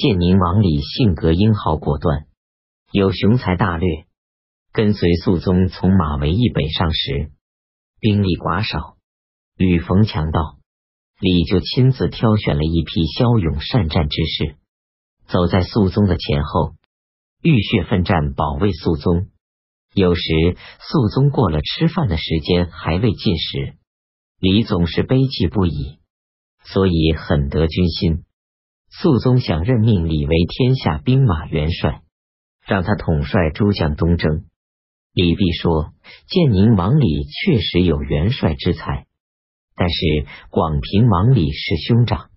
建宁王李性格英豪果断，有雄才大略。跟随肃宗从马嵬驿北上时，兵力寡少，屡逢强盗，李就亲自挑选了一批骁勇善战之士，走在肃宗的前后，浴血奋战，保卫肃宗。有时肃宗过了吃饭的时间还未进食，李总是悲泣不已，所以很得军心。肃宗想任命李为天下兵马元帅，让他统帅诸将东征。李泌说：“建宁王李确实有元帅之才，但是广平王李是兄长，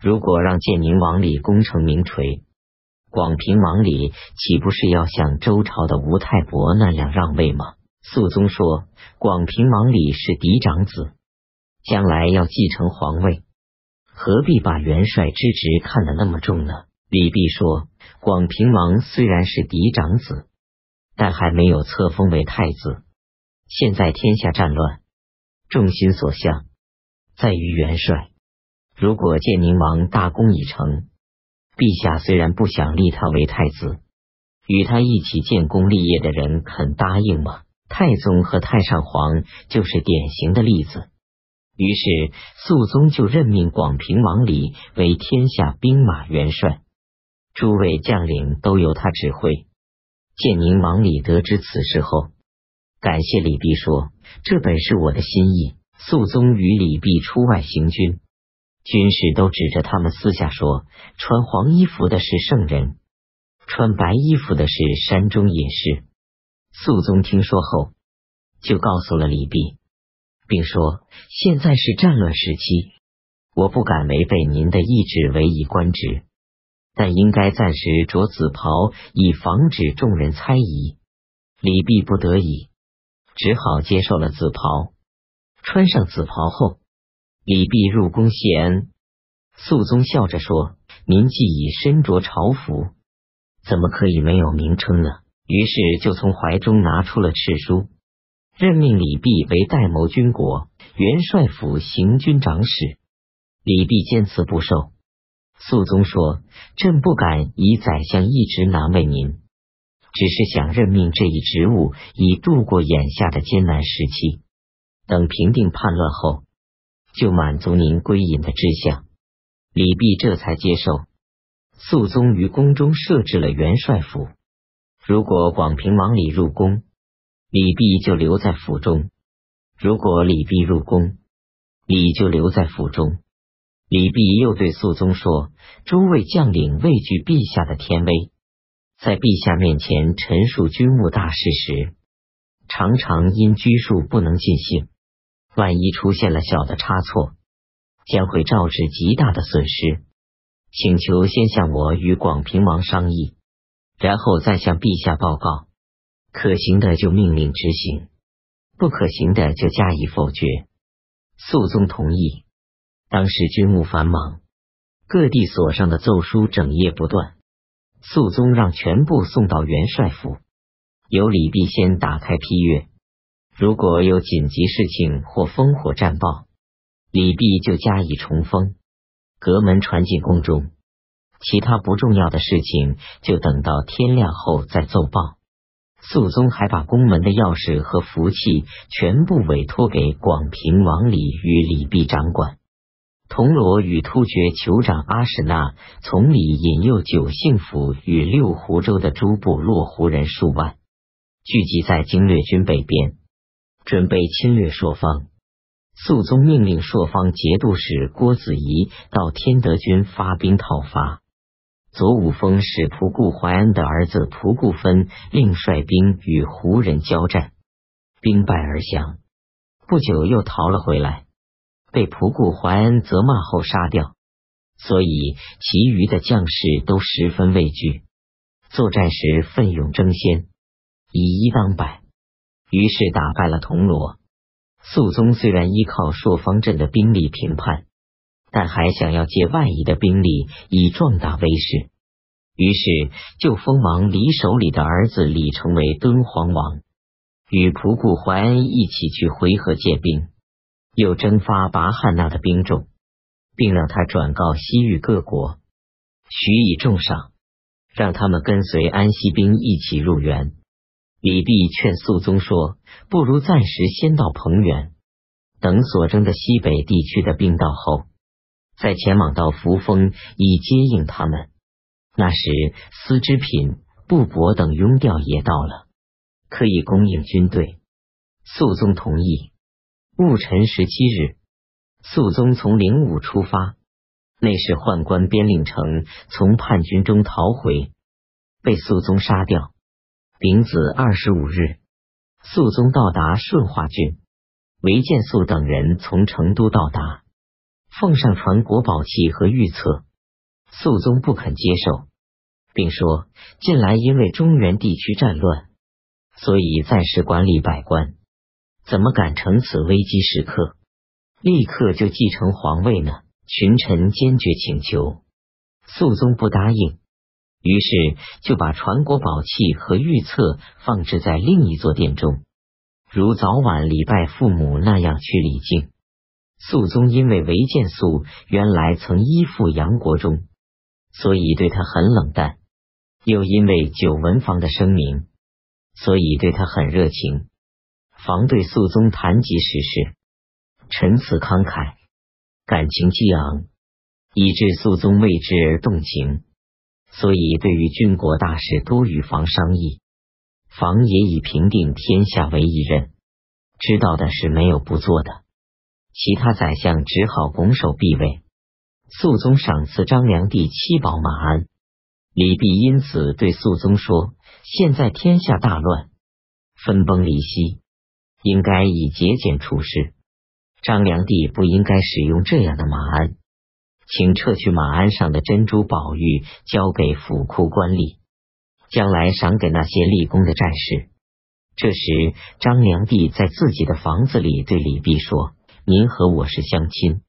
如果让建宁王李功成名垂，广平王李岂不是要像周朝的吴太伯那样让位吗？”肃宗说：“广平王李是嫡长子，将来要继承皇位。”何必把元帅之职看得那么重呢？李泌说：“广平王虽然是嫡长子，但还没有册封为太子。现在天下战乱，众心所向在于元帅。如果建宁王大功已成，陛下虽然不想立他为太子，与他一起建功立业的人肯答应吗？太宗和太上皇就是典型的例子。”于是，肃宗就任命广平王李为天下兵马元帅，诸位将领都由他指挥。建宁王李得知此事后，感谢李泌说：“这本是我的心意。”肃宗与李泌出外行军，军士都指着他们私下说：“穿黄衣服的是圣人，穿白衣服的是山中野士。”肃宗听说后，就告诉了李泌。并说：“现在是战乱时期，我不敢违背您的意志，委以官职，但应该暂时着紫袍，以防止众人猜疑。”李泌不得已，只好接受了紫袍。穿上紫袍后，李泌入宫谢恩。肃宗笑着说：“您既已身着朝服，怎么可以没有名称呢？”于是就从怀中拿出了敕书。任命李泌为代谋军国、元帅府行军长史。李泌坚持不受。肃宗说：“朕不敢以宰相一职难为您，只是想任命这一职务，以度过眼下的艰难时期。等平定叛乱后，就满足您归隐的志向。”李泌这才接受。肃宗于宫中设置了元帅府，如果广平王李入宫。李泌就留在府中。如果李泌入宫，李就留在府中。李泌又对肃宗说：“诸位将领畏惧陛下的天威，在陛下面前陈述军务大事时，常常因拘束不能尽兴。万一出现了小的差错，将会招致极大的损失。请求先向我与广平王商议，然后再向陛下报告。”可行的就命令执行，不可行的就加以否决。肃宗同意。当时军务繁忙，各地所上的奏书整夜不断。肃宗让全部送到元帅府，由李泌先打开批阅。如果有紧急事情或烽火战报，李泌就加以重封，隔门传进宫中。其他不重要的事情，就等到天亮后再奏报。肃宗还把宫门的钥匙和福气全部委托给广平王李与李泌掌管。铜锣与突厥酋长阿史那从里引诱九姓府与六湖州的诸部落胡人数万，聚集在经略军北边，准备侵略朔方。肃宗命令朔方节度使郭子仪到天德军发兵讨伐。左武峰使仆固怀恩的儿子仆固分另率兵与胡人交战，兵败而降。不久又逃了回来，被仆固怀恩责骂后杀掉。所以其余的将士都十分畏惧，作战时奋勇争先，以一当百，于是打败了铜锣。肃宗虽然依靠朔方镇的兵力平叛。但还想要借外夷的兵力以壮大威势，于是就封王李守礼的儿子李成为敦煌王，与仆固怀恩一起去回纥借兵，又征发拔汉那的兵众，并让他转告西域各国，许以重赏，让他们跟随安西兵一起入园。李泌劝肃宗说：“不如暂时先到彭原，等所征的西北地区的兵到后，再前往到扶风以接应他们。那时丝织品、布帛等庸调也到了，可以供应军队。”肃宗同意。戊辰十七日，肃宗从灵武出发，内侍宦官边令成从叛军中逃回，被肃宗杀掉。丙子二十五日，肃宗到达顺化郡，韦建肃等人从成都到达，奉上传国宝器和玉册，肃宗不肯接受，并说近来因为中原地区战乱，所以暂时管理百官，怎么敢乘此危机时刻立刻就继承皇位呢？群臣坚决请求，肃宗不答应。于是就把传国宝器和玉册放置在另一座殿中，如早晚礼拜父母那样去礼敬。肃宗因为韦建肃原来曾依附杨国忠，所以对他很冷淡；又因为久闻房的声名，所以对他很热情。房对肃宗谈及时事，陈词慷慨，感情激昂，以致肃宗为之而动情。所以，对于军国大事，多与房商议。房也以平定天下为一任，知道的是没有不做的。其他宰相只好拱手避位。肃宗赏赐张良第七宝马鞍，李泌因此对肃宗说：“现在天下大乱，分崩离析，应该以节俭处事。张良帝不应该使用这样的马鞍。”请撤去马鞍上的珍珠宝玉，交给府库官吏，将来赏给那些立功的战士。这时，张良帝在自己的房子里对李泌说：“您和我是相亲，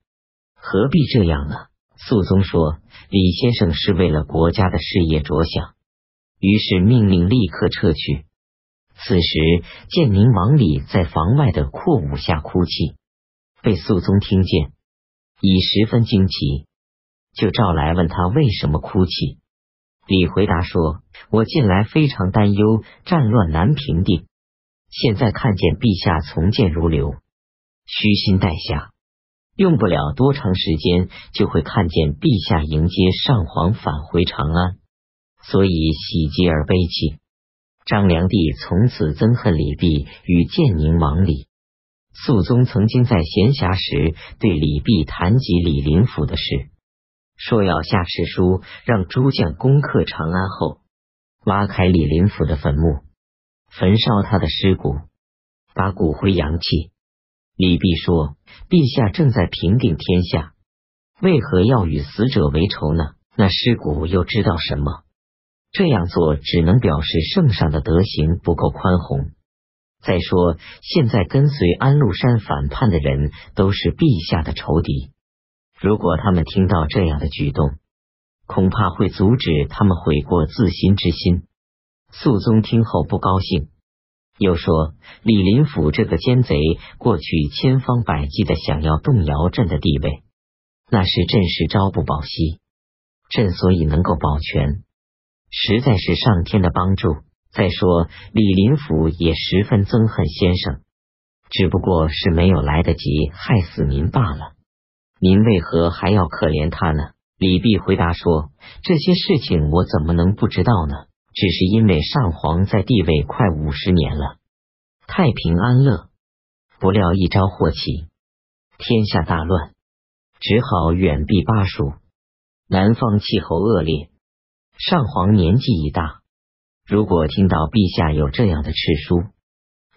何必这样呢？”肃宗说：“李先生是为了国家的事业着想。”于是命令立刻撤去。此时，建宁王李在房外的阔舞下哭泣，被肃宗听见，已十分惊奇。就召来问他为什么哭泣。李回答说：“我近来非常担忧，战乱难平定。现在看见陛下从谏如流，虚心待下，用不了多长时间，就会看见陛下迎接上皇返回长安，所以喜极而悲泣。”张良帝从此憎恨李泌与建宁王李。肃宗曾经在闲暇时对李泌谈及李林甫的事。说要下敕书，让诸将攻克长安后，挖开李林甫的坟墓，焚烧他的尸骨，把骨灰扬弃。李泌说：“陛下正在平定天下，为何要与死者为仇呢？那尸骨又知道什么？这样做只能表示圣上的德行不够宽宏。再说，现在跟随安禄山反叛的人，都是陛下的仇敌。”如果他们听到这样的举动，恐怕会阻止他们悔过自新之心。肃宗听后不高兴，又说：“李林甫这个奸贼，过去千方百计的想要动摇朕的地位，那是朕是朝不保夕。朕所以能够保全，实在是上天的帮助。再说，李林甫也十分憎恨先生，只不过是没有来得及害死您罢了。”您为何还要可怜他呢？李泌回答说：“这些事情我怎么能不知道呢？只是因为上皇在地位快五十年了，太平安乐，不料一朝祸起，天下大乱，只好远避巴蜀。南方气候恶劣，上皇年纪已大，如果听到陛下有这样的敕书，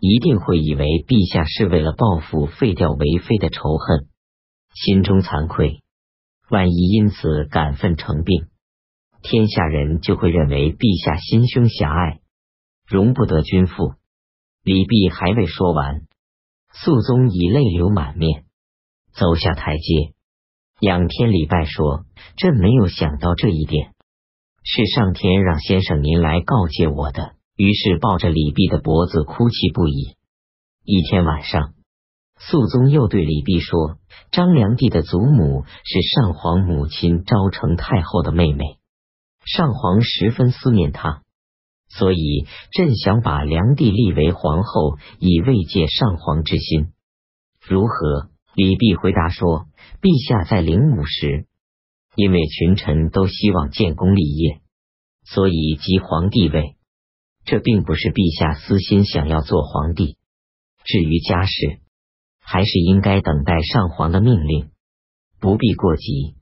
一定会以为陛下是为了报复废掉为妃的仇恨。”心中惭愧，万一因此感愤成病，天下人就会认为陛下心胸狭隘，容不得君父。李泌还未说完，肃宗已泪流满面，走下台阶，仰天礼拜说：“朕没有想到这一点，是上天让先生您来告诫我的。”于是抱着李泌的脖子哭泣不已。一天晚上。肃宗又对李泌说：“张良娣的祖母是上皇母亲昭成太后的妹妹，上皇十分思念他，所以朕想把梁帝立为皇后，以慰藉上皇之心，如何？李泌回答说：“陛下在灵武时，因为群臣都希望建功立业，所以即皇帝位。这并不是陛下私心想要做皇帝。至于家事，还是应该等待上皇的命令，不必过急。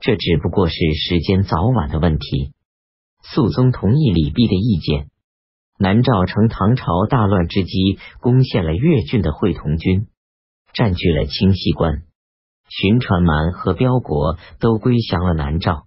这只不过是时间早晚的问题。”肃宗同意李泌的意见。南诏乘唐朝大乱之机，攻陷了越郡的会同军。占据了清溪关，寻船蛮和票国都归降了南诏。